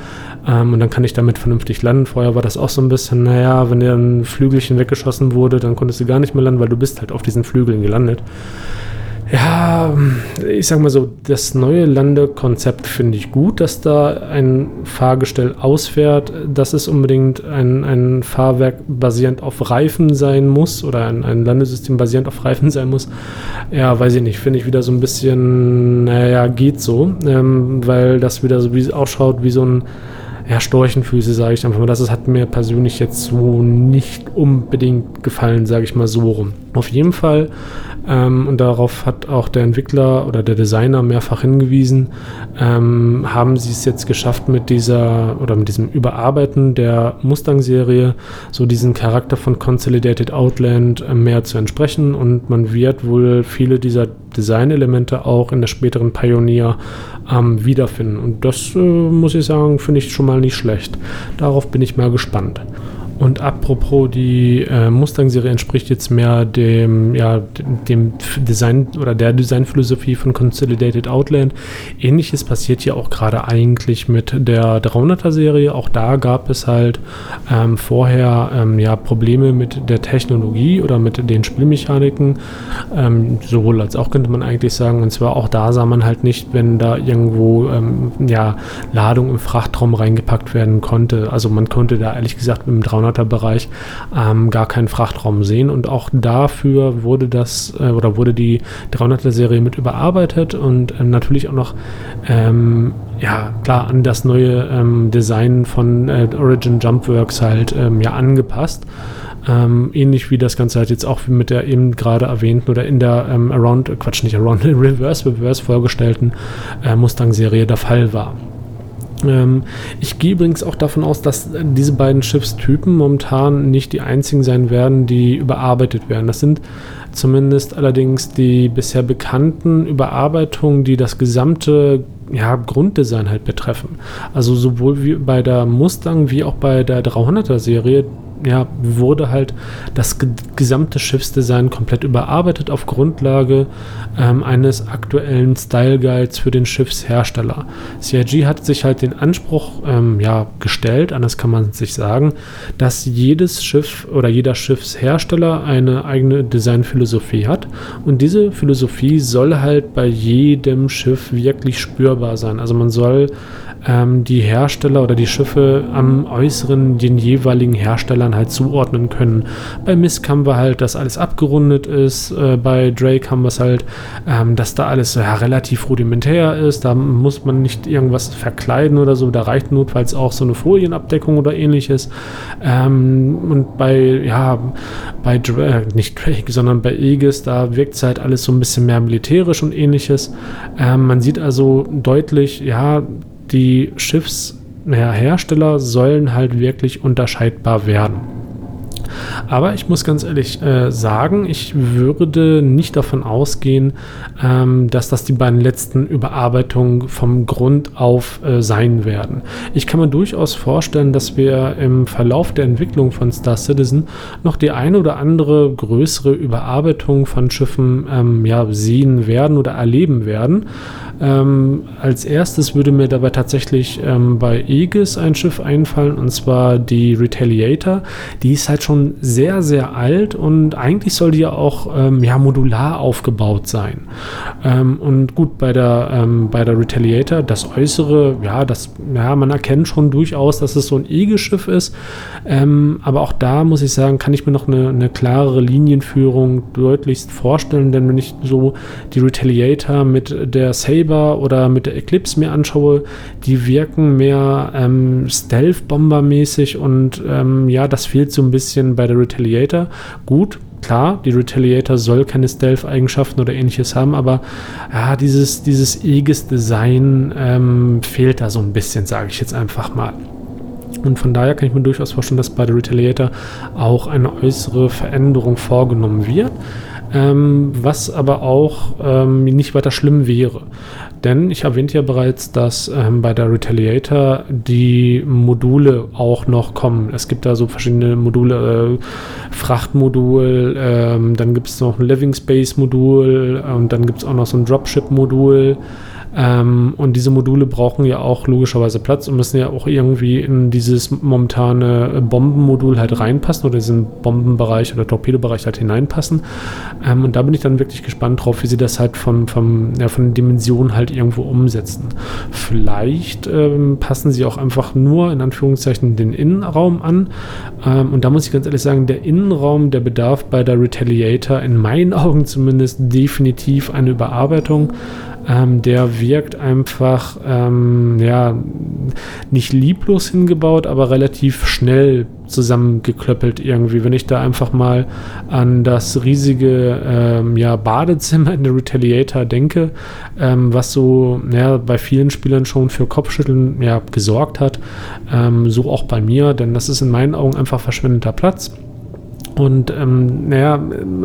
Ähm, und dann kann ich damit vernünftig landen. Vorher war das auch so ein bisschen, naja, wenn der ein Flügel Flügelchen weggeschossen wurde, dann konntest du gar nicht mehr landen, weil du bist halt auf diesen Flügeln gelandet. Ja, ich sag mal so, das neue Landekonzept finde ich gut, dass da ein Fahrgestell ausfährt, dass es unbedingt ein, ein Fahrwerk basierend auf Reifen sein muss oder ein, ein Landesystem basierend auf Reifen sein muss. Ja, weiß ich nicht, finde ich wieder so ein bisschen, naja, geht so, ähm, weil das wieder so wie ausschaut wie so ein ja, Storchenfüße, sage ich einfach mal. Das hat mir persönlich jetzt so nicht unbedingt gefallen, sage ich mal so rum. Auf jeden Fall ähm, und darauf hat auch der Entwickler oder der Designer mehrfach hingewiesen, ähm, haben sie es jetzt geschafft mit dieser oder mit diesem Überarbeiten der Mustang-Serie so diesen Charakter von Consolidated Outland äh, mehr zu entsprechen und man wird wohl viele dieser Designelemente auch in der späteren Pioneer ähm, wiederfinden. Und das äh, muss ich sagen, finde ich schon mal nicht schlecht. Darauf bin ich mal gespannt. Und apropos, die äh, Mustang-Serie entspricht jetzt mehr dem, ja, dem Design oder der Designphilosophie von Consolidated Outland. Ähnliches passiert ja auch gerade eigentlich mit der 300er-Serie. Auch da gab es halt ähm, vorher ähm, ja, Probleme mit der Technologie oder mit den Spielmechaniken. Ähm, sowohl als auch könnte man eigentlich sagen. Und zwar auch da sah man halt nicht, wenn da irgendwo ähm, ja, Ladung im Frachtraum reingepackt werden konnte. Also man konnte da ehrlich gesagt mit dem 300 200er Bereich ähm, gar keinen Frachtraum sehen. Und auch dafür wurde das äh, oder wurde die 300er Serie mit überarbeitet und ähm, natürlich auch noch ähm, ja klar an das neue Design von äh, Origin Jumpworks halt ja angepasst. Ähm, ähnlich wie das Ganze halt jetzt auch mit der eben gerade erwähnten oder in der ähm, Around, Quatsch, nicht Around, Reverse, Reverse vorgestellten äh, Mustang-Serie der Fall war. Ähm, ich gehe übrigens auch davon aus, dass diese beiden Schiffstypen momentan nicht die einzigen sein werden, die überarbeitet werden. Das sind zumindest allerdings die bisher bekannten Überarbeitungen, die das gesamte ja, Grunddesign halt betreffen. Also sowohl wie bei der Mustang wie auch bei der 300er Serie ja, wurde halt das gesamte Schiffsdesign komplett überarbeitet auf Grundlage ähm, eines aktuellen Style Guides für den Schiffshersteller. CIG hat sich halt den Anspruch ähm, ja, gestellt, anders kann man sich sagen, dass jedes Schiff oder jeder Schiffshersteller eine eigene Designphilosophie hat und diese Philosophie soll halt bei jedem Schiff wirklich spürbar sein. Also man soll ähm, die Hersteller oder die Schiffe am Äußeren den jeweiligen Herstellern halt zuordnen können. Bei Misk haben wir halt, dass alles abgerundet ist. Äh, bei Drake haben wir es halt, ähm, dass da alles ja, relativ rudimentär ist. Da muss man nicht irgendwas verkleiden oder so. Da reicht notfalls auch so eine Folienabdeckung oder ähnliches. Ähm, und bei, ja, bei äh, nicht Drake, sondern bei Aegis, da wirkt es halt alles so ein bisschen mehr militärisch und ähnliches. Ähm, man sieht also deutlich, ja, die Schiffshersteller sollen halt wirklich unterscheidbar werden. Aber ich muss ganz ehrlich äh, sagen, ich würde nicht davon ausgehen, ähm, dass das die beiden letzten Überarbeitungen vom Grund auf äh, sein werden. Ich kann mir durchaus vorstellen, dass wir im Verlauf der Entwicklung von Star Citizen noch die eine oder andere größere Überarbeitung von Schiffen ähm, ja, sehen werden oder erleben werden. Ähm, als erstes würde mir dabei tatsächlich ähm, bei Aegis ein Schiff einfallen, und zwar die Retaliator. Die ist halt schon sehr, sehr alt und eigentlich soll die ja auch ähm, ja, modular aufgebaut sein. Ähm, und gut, bei der, ähm, bei der Retaliator, das Äußere, ja, das, ja, man erkennt schon durchaus, dass es so ein Aegis-Schiff ist. Ähm, aber auch da muss ich sagen, kann ich mir noch eine, eine klarere Linienführung deutlichst vorstellen, denn wenn ich so die Retaliator mit der Saber Saber oder mit der Eclipse mir anschaue, die wirken mehr ähm, Stealth-Bomber-mäßig und ähm, ja, das fehlt so ein bisschen bei der Retaliator. Gut, klar, die Retaliator soll keine Stealth-Eigenschaften oder ähnliches haben, aber ja, dieses, dieses Aegis-Design ähm, fehlt da so ein bisschen, sage ich jetzt einfach mal. Und von daher kann ich mir durchaus vorstellen, dass bei der Retaliator auch eine äußere Veränderung vorgenommen wird ähm, was aber auch ähm, nicht weiter schlimm wäre. Denn ich erwähnte ja bereits, dass ähm, bei der Retaliator die Module auch noch kommen. Es gibt da so verschiedene Module, äh, Frachtmodul, ähm, dann gibt es noch ein Living Space Modul und dann gibt es auch noch so ein Dropship Modul. Ähm, und diese Module brauchen ja auch logischerweise Platz und müssen ja auch irgendwie in dieses momentane Bombenmodul halt reinpassen oder diesen Bombenbereich oder Torpedobereich halt hineinpassen. Ähm, und da bin ich dann wirklich gespannt drauf, wie sie das halt von, vom, ja, von den Dimensionen halt irgendwo umsetzen. Vielleicht ähm, passen sie auch einfach nur in Anführungszeichen den Innenraum an. Ähm, und da muss ich ganz ehrlich sagen, der Innenraum, der bedarf bei der Retaliator in meinen (laughs) Augen zumindest definitiv eine Überarbeitung. Ähm, der wirkt einfach, ähm, ja, nicht lieblos hingebaut, aber relativ schnell zusammengeklöppelt irgendwie. Wenn ich da einfach mal an das riesige ähm, ja, Badezimmer in der Retaliator denke, ähm, was so ja, bei vielen Spielern schon für Kopfschütteln ja, gesorgt hat, ähm, so auch bei mir, denn das ist in meinen Augen einfach verschwendeter Platz. Und ähm, naja,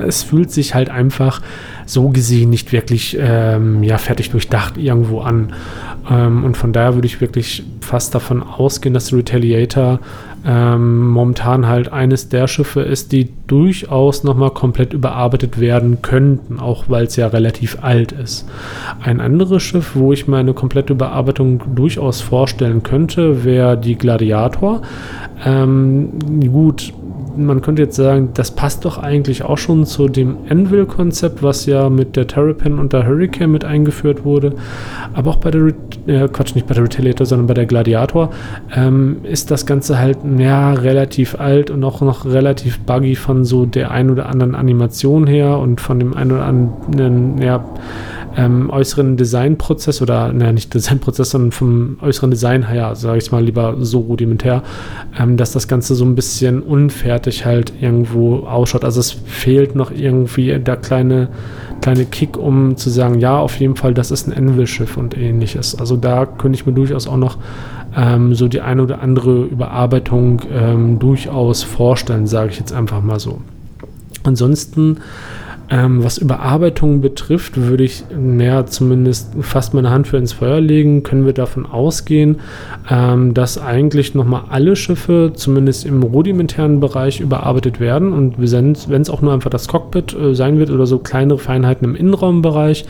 es fühlt sich halt einfach so gesehen nicht wirklich ähm, ja, fertig durchdacht irgendwo an. Ähm, und von daher würde ich wirklich fast davon ausgehen, dass Retaliator ähm, momentan halt eines der Schiffe ist, die durchaus nochmal komplett überarbeitet werden könnten, auch weil es ja relativ alt ist. Ein anderes Schiff, wo ich mir eine komplette Überarbeitung durchaus vorstellen könnte, wäre die Gladiator. Ähm, gut, man könnte jetzt sagen, das passt doch eigentlich auch schon zu dem Anvil-Konzept, was ja mit der Terrapin und der Hurricane mit eingeführt wurde. Aber auch bei der, äh, Quatsch, nicht bei der Retaliator, sondern bei der Gladiator ähm, ist das Ganze halt ja, relativ alt und auch noch relativ buggy von so der ein oder anderen Animation her und von dem ein oder anderen, ja, ähm, äußeren Designprozess oder, naja, nicht Designprozess, sondern vom äußeren Design her, sage ich mal lieber so rudimentär, ähm, dass das Ganze so ein bisschen unfertig halt irgendwo ausschaut. Also es fehlt noch irgendwie der kleine, kleine Kick, um zu sagen, ja, auf jeden Fall, das ist ein Anvil-Schiff und ähnliches. Also da könnte ich mir durchaus auch noch ähm, so die eine oder andere Überarbeitung ähm, durchaus vorstellen, sage ich jetzt einfach mal so. Ansonsten ähm, was Überarbeitung betrifft, würde ich ja, zumindest fast meine Hand für ins Feuer legen. Können wir davon ausgehen, ähm, dass eigentlich nochmal alle Schiffe, zumindest im rudimentären Bereich, überarbeitet werden. Und wenn es auch nur einfach das Cockpit äh, sein wird oder so kleinere Feinheiten im Innenraumbereich.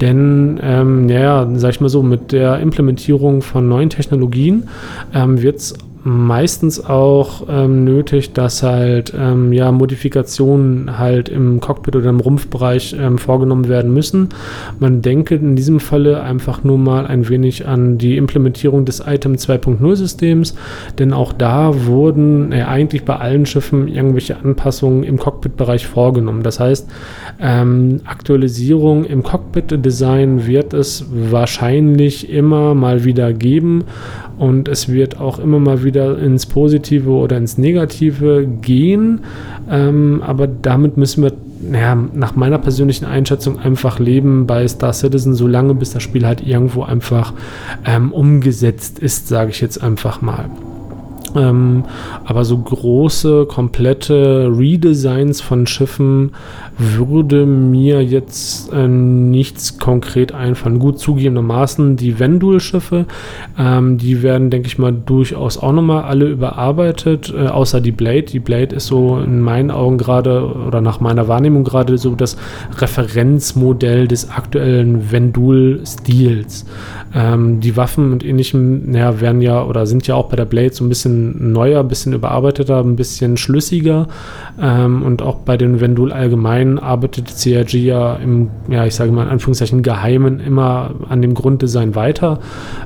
Denn, ähm, ja, sag ich mal so, mit der Implementierung von neuen Technologien ähm, wird es meistens auch ähm, nötig, dass halt ähm, ja Modifikationen halt im Cockpit oder im Rumpfbereich ähm, vorgenommen werden müssen. Man denke in diesem Falle einfach nur mal ein wenig an die Implementierung des Item 2.0 Systems, denn auch da wurden äh, eigentlich bei allen Schiffen irgendwelche Anpassungen im Cockpit-Bereich vorgenommen. Das heißt, ähm, Aktualisierung im Cockpit-Design wird es wahrscheinlich immer mal wieder geben und es wird auch immer mal wieder ins Positive oder ins Negative gehen. Ähm, aber damit müssen wir naja, nach meiner persönlichen Einschätzung einfach leben bei Star Citizen, solange bis das Spiel halt irgendwo einfach ähm, umgesetzt ist, sage ich jetzt einfach mal. Ähm, aber so große, komplette Redesigns von Schiffen würde mir jetzt äh, nichts konkret einfallen. Gut zugegebenermaßen die Vendul-Schiffe, ähm, die werden, denke ich mal, durchaus auch nochmal alle überarbeitet, äh, außer die Blade. Die Blade ist so in meinen Augen gerade oder nach meiner Wahrnehmung gerade so das Referenzmodell des aktuellen Vendul-Stils. Ähm, die Waffen und ähnlichem, naja, werden ja oder sind ja auch bei der Blade so ein bisschen neuer, ein bisschen überarbeiteter, ein bisschen schlüssiger. Ähm, und auch bei den Vendul allgemein arbeitet CRG ja im, ja, ich sage mal in Anführungszeichen Geheimen immer an dem Grunddesign weiter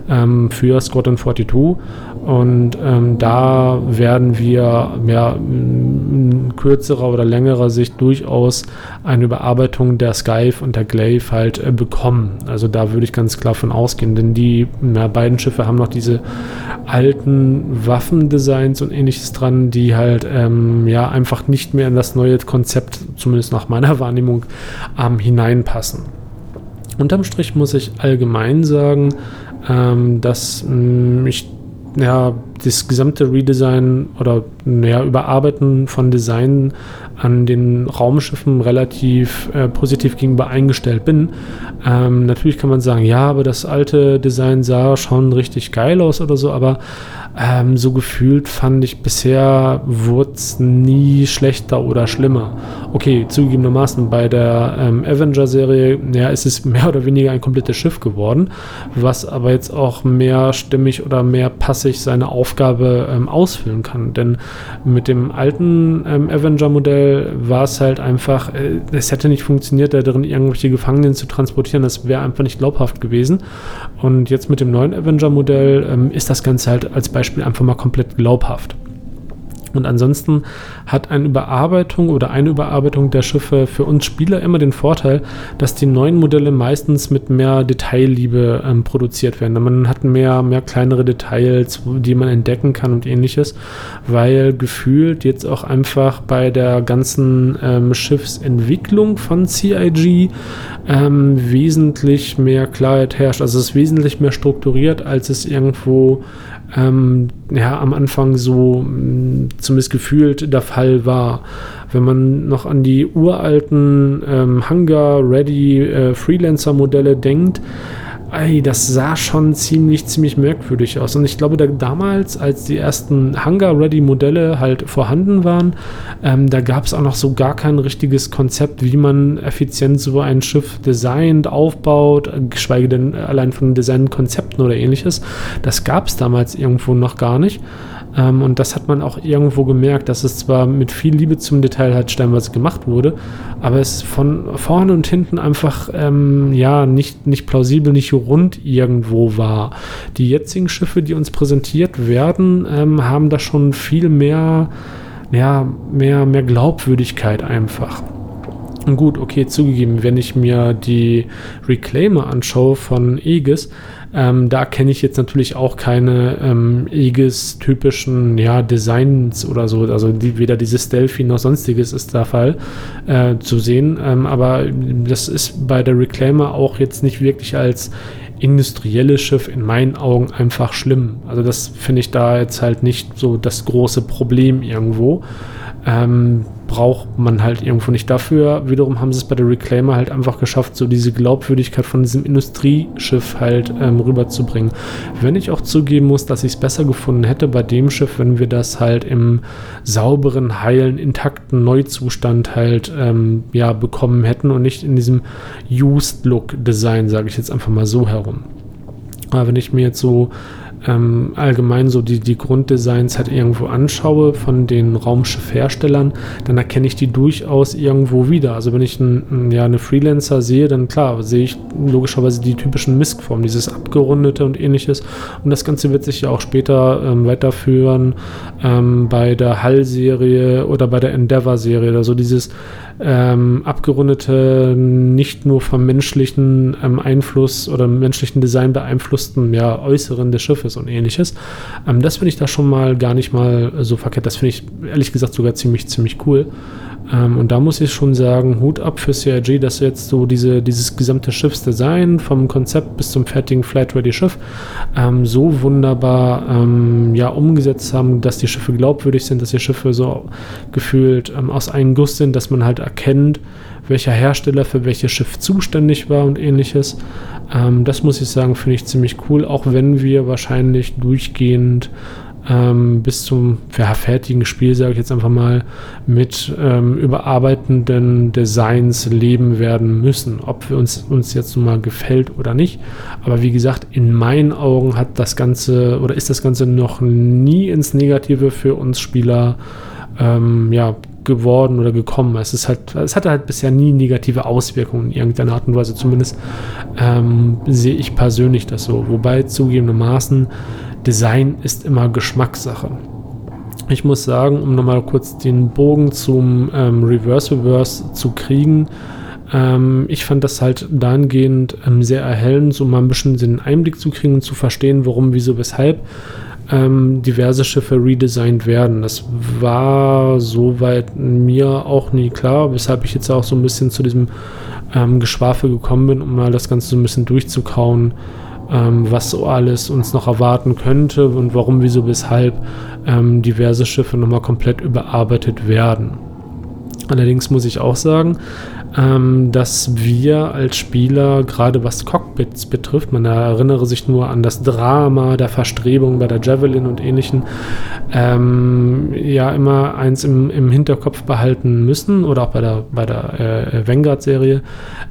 ähm, für Squadron 42. Und ähm, da werden wir ja, in kürzerer oder längerer Sicht durchaus eine Überarbeitung der Skype und der Glaive halt äh, bekommen. Also da würde ich ganz klar von ausgehen, denn die ja, beiden Schiffe haben noch diese alten Waffendesigns und ähnliches dran, die halt ähm, ja einfach nicht mehr in das neue Konzept, zumindest nach meiner (laughs) Wahrnehmung, ähm, hineinpassen. Unterm Strich muss ich allgemein sagen, ähm, dass mh, mm, ich ja, das gesamte Redesign oder ja, Überarbeiten von Design an den Raumschiffen relativ äh, positiv gegenüber eingestellt bin. Ähm, natürlich kann man sagen, ja, aber das alte Design sah schon richtig geil aus oder so, aber ähm, so gefühlt fand ich bisher wurde es nie schlechter oder schlimmer. Okay, zugegebenermaßen bei der ähm, Avenger-Serie, ja, ist es mehr oder weniger ein komplettes Schiff geworden, was aber jetzt auch mehr stimmig oder mehr passig seine Aufgabe ähm, ausfüllen kann. Denn mit dem alten ähm, Avenger-Modell war es halt einfach, äh, es hätte nicht funktioniert, da drin irgendwelche Gefangenen zu transportieren, das wäre einfach nicht glaubhaft gewesen. Und jetzt mit dem neuen Avenger-Modell ähm, ist das Ganze halt als Beispiel Beispiel einfach mal komplett glaubhaft. Und ansonsten hat eine Überarbeitung oder eine Überarbeitung der Schiffe für uns Spieler immer den Vorteil, dass die neuen Modelle meistens mit mehr Detailliebe ähm, produziert werden. Man hat mehr, mehr kleinere Details, die man entdecken kann und ähnliches, weil gefühlt jetzt auch einfach bei der ganzen ähm, Schiffsentwicklung von CIG ähm, wesentlich mehr Klarheit herrscht. Also es ist wesentlich mehr strukturiert, als es irgendwo ähm, ja, am Anfang so mm, zumindest gefühlt der Fall war. Wenn man noch an die uralten ähm, Hunger-Ready äh, denkt, ey, das sah schon ziemlich, ziemlich merkwürdig aus. Und ich glaube, da, damals, als die ersten Hunger-Ready-Modelle halt vorhanden waren, ähm, da gab es auch noch so gar kein richtiges Konzept, wie man effizient so ein Schiff designt, aufbaut, geschweige denn allein von Designkonzepten oder ähnliches. Das gab es damals irgendwo noch gar nicht. Ähm, und das hat man auch irgendwo gemerkt, dass es zwar mit viel Liebe zum Detail halt stellenweise gemacht wurde, aber es von vorne und hinten einfach ähm, ja nicht, nicht plausibel, nicht rund irgendwo war. Die jetzigen Schiffe, die uns präsentiert werden, ähm, haben da schon viel mehr, ja, mehr, mehr Glaubwürdigkeit einfach. Gut, okay, zugegeben, wenn ich mir die Reclaimer anschaue von Aegis, ähm, da kenne ich jetzt natürlich auch keine ähm, Aegis-typischen ja, Designs oder so. Also die, weder dieses Delphi noch sonstiges ist der Fall äh, zu sehen. Ähm, aber das ist bei der Reclaimer auch jetzt nicht wirklich als industrielles Schiff in meinen Augen einfach schlimm. Also das finde ich da jetzt halt nicht so das große Problem irgendwo ähm, braucht man halt irgendwo nicht. Dafür wiederum haben sie es bei der Reclaimer halt einfach geschafft, so diese Glaubwürdigkeit von diesem Industrieschiff halt ähm, rüberzubringen. Wenn ich auch zugeben muss, dass ich es besser gefunden hätte bei dem Schiff, wenn wir das halt im sauberen, heilen, intakten Neuzustand halt ähm, ja, bekommen hätten und nicht in diesem Used-Look-Design, sage ich jetzt einfach mal so herum. Aber wenn ich mir jetzt so ähm, allgemein so die, die Grunddesigns halt irgendwo anschaue von den Raumschiffherstellern, dann erkenne ich die durchaus irgendwo wieder. Also wenn ich ein, ja, eine Freelancer sehe, dann klar, sehe ich logischerweise die typischen Miskformen, dieses abgerundete und ähnliches. Und das Ganze wird sich ja auch später ähm, weiterführen ähm, bei der Hull-Serie oder bei der Endeavour-Serie oder so dieses ähm, abgerundete, nicht nur vom menschlichen ähm, Einfluss oder menschlichen Design beeinflussten ja, Äußeren des Schiffes und ähnliches. Ähm, das finde ich da schon mal gar nicht mal so verkehrt. Das finde ich ehrlich gesagt sogar ziemlich, ziemlich cool. Ähm, und da muss ich schon sagen, Hut ab für CRG, dass jetzt so diese, dieses gesamte Schiffsdesign vom Konzept bis zum fertigen Flight-Ready-Schiff ähm, so wunderbar ähm, ja, umgesetzt haben, dass die Schiffe glaubwürdig sind, dass die Schiffe so gefühlt ähm, aus einem Guss sind, dass man halt erkennt, welcher Hersteller für welches Schiff zuständig war und ähnliches. Ähm, das muss ich sagen, finde ich ziemlich cool, auch wenn wir wahrscheinlich durchgehend ähm, bis zum ja, fertigen Spiel, sage ich jetzt einfach mal, mit ähm, überarbeitenden Designs leben werden müssen, ob wir uns, uns jetzt nun mal gefällt oder nicht. Aber wie gesagt, in meinen Augen hat das Ganze oder ist das Ganze noch nie ins Negative für uns Spieler ähm, ja, geworden oder gekommen. Es ist halt, es hatte halt bisher nie negative Auswirkungen in irgendeiner Art und Weise. Zumindest ähm, sehe ich persönlich das so. Wobei zugegebenermaßen Design ist immer Geschmackssache. Ich muss sagen, um nochmal kurz den Bogen zum ähm, Reverse Reverse zu kriegen, ähm, ich fand das halt dahingehend ähm, sehr erhellend, so mal ein bisschen den Einblick zu kriegen und zu verstehen, warum, wieso, weshalb ähm, diverse Schiffe redesigned werden. Das war soweit mir auch nie klar, weshalb ich jetzt auch so ein bisschen zu diesem ähm, Geschwafel gekommen bin, um mal das Ganze so ein bisschen durchzukauen ähm, was so alles uns noch erwarten könnte und warum, wieso, weshalb ähm, diverse Schiffe nochmal komplett überarbeitet werden. Allerdings muss ich auch sagen, ähm, dass wir als Spieler, gerade was Cockpits betrifft, man erinnere sich nur an das Drama der Verstrebung bei der Javelin und ähnlichen, ähm, ja immer eins im, im Hinterkopf behalten müssen oder auch bei der, bei der äh, Vanguard-Serie.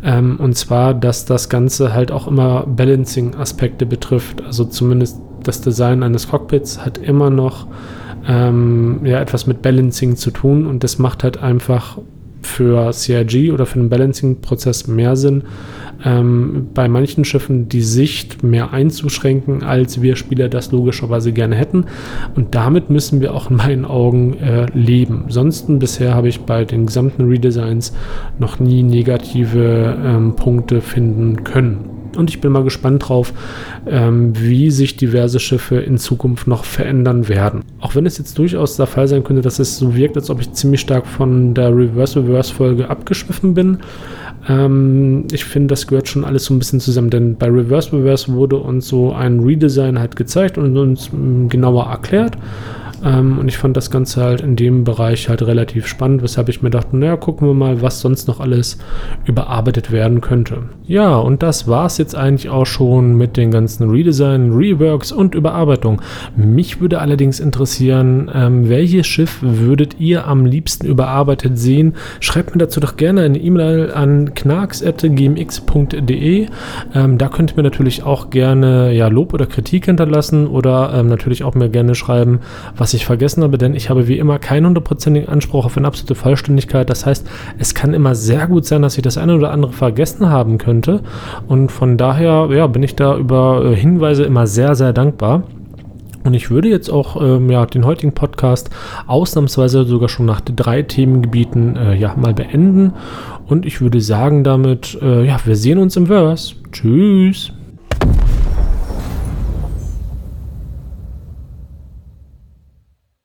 Ähm, und zwar, dass das Ganze halt auch immer Balancing-Aspekte betrifft. Also zumindest das Design eines Cockpits hat immer noch ähm, ja, etwas mit Balancing zu tun und das macht halt einfach für CIG oder für den Balancing-Prozess mehr Sinn, ähm, bei manchen Schiffen die Sicht mehr einzuschränken, als wir Spieler das logischerweise gerne hätten. Und damit müssen wir auch in meinen Augen äh, leben. Sonst bisher habe ich bei den gesamten Redesigns noch nie negative ähm, Punkte finden können. Und ich bin mal gespannt drauf, ähm, wie sich diverse Schiffe in Zukunft noch verändern werden. Auch wenn es jetzt durchaus der Fall sein könnte, dass es so wirkt, als ob ich ziemlich stark von der Reverse-Reverse-Folge abgeschwiffen bin. Ähm, ich finde, das gehört schon alles so ein bisschen zusammen, denn bei Reverse Reverse wurde uns so ein Redesign halt gezeigt und uns ähm, genauer erklärt. Ähm, und ich fand das Ganze halt in dem Bereich halt relativ spannend, weshalb ich mir dachte, naja, gucken wir mal, was sonst noch alles überarbeitet werden könnte. Ja, und das war es jetzt eigentlich auch schon mit den ganzen Redesign, Reworks und Überarbeitung. Mich würde allerdings interessieren, ähm, welches Schiff würdet ihr am liebsten überarbeitet sehen? Schreibt mir dazu doch gerne eine E-Mail an knarks.gmx.de. Ähm, da könnt ihr mir natürlich auch gerne ja, Lob oder Kritik hinterlassen oder ähm, natürlich auch mir gerne schreiben, was ich vergessen habe, denn ich habe wie immer keinen hundertprozentigen Anspruch auf eine absolute Vollständigkeit. Das heißt, es kann immer sehr gut sein, dass ich das eine oder andere vergessen haben könnte. Und von daher ja, bin ich da über äh, Hinweise immer sehr, sehr dankbar. Und ich würde jetzt auch ähm, ja, den heutigen Podcast ausnahmsweise sogar schon nach drei Themengebieten äh, ja, mal beenden. Und ich würde sagen damit, äh, ja, wir sehen uns im Verse. Tschüss.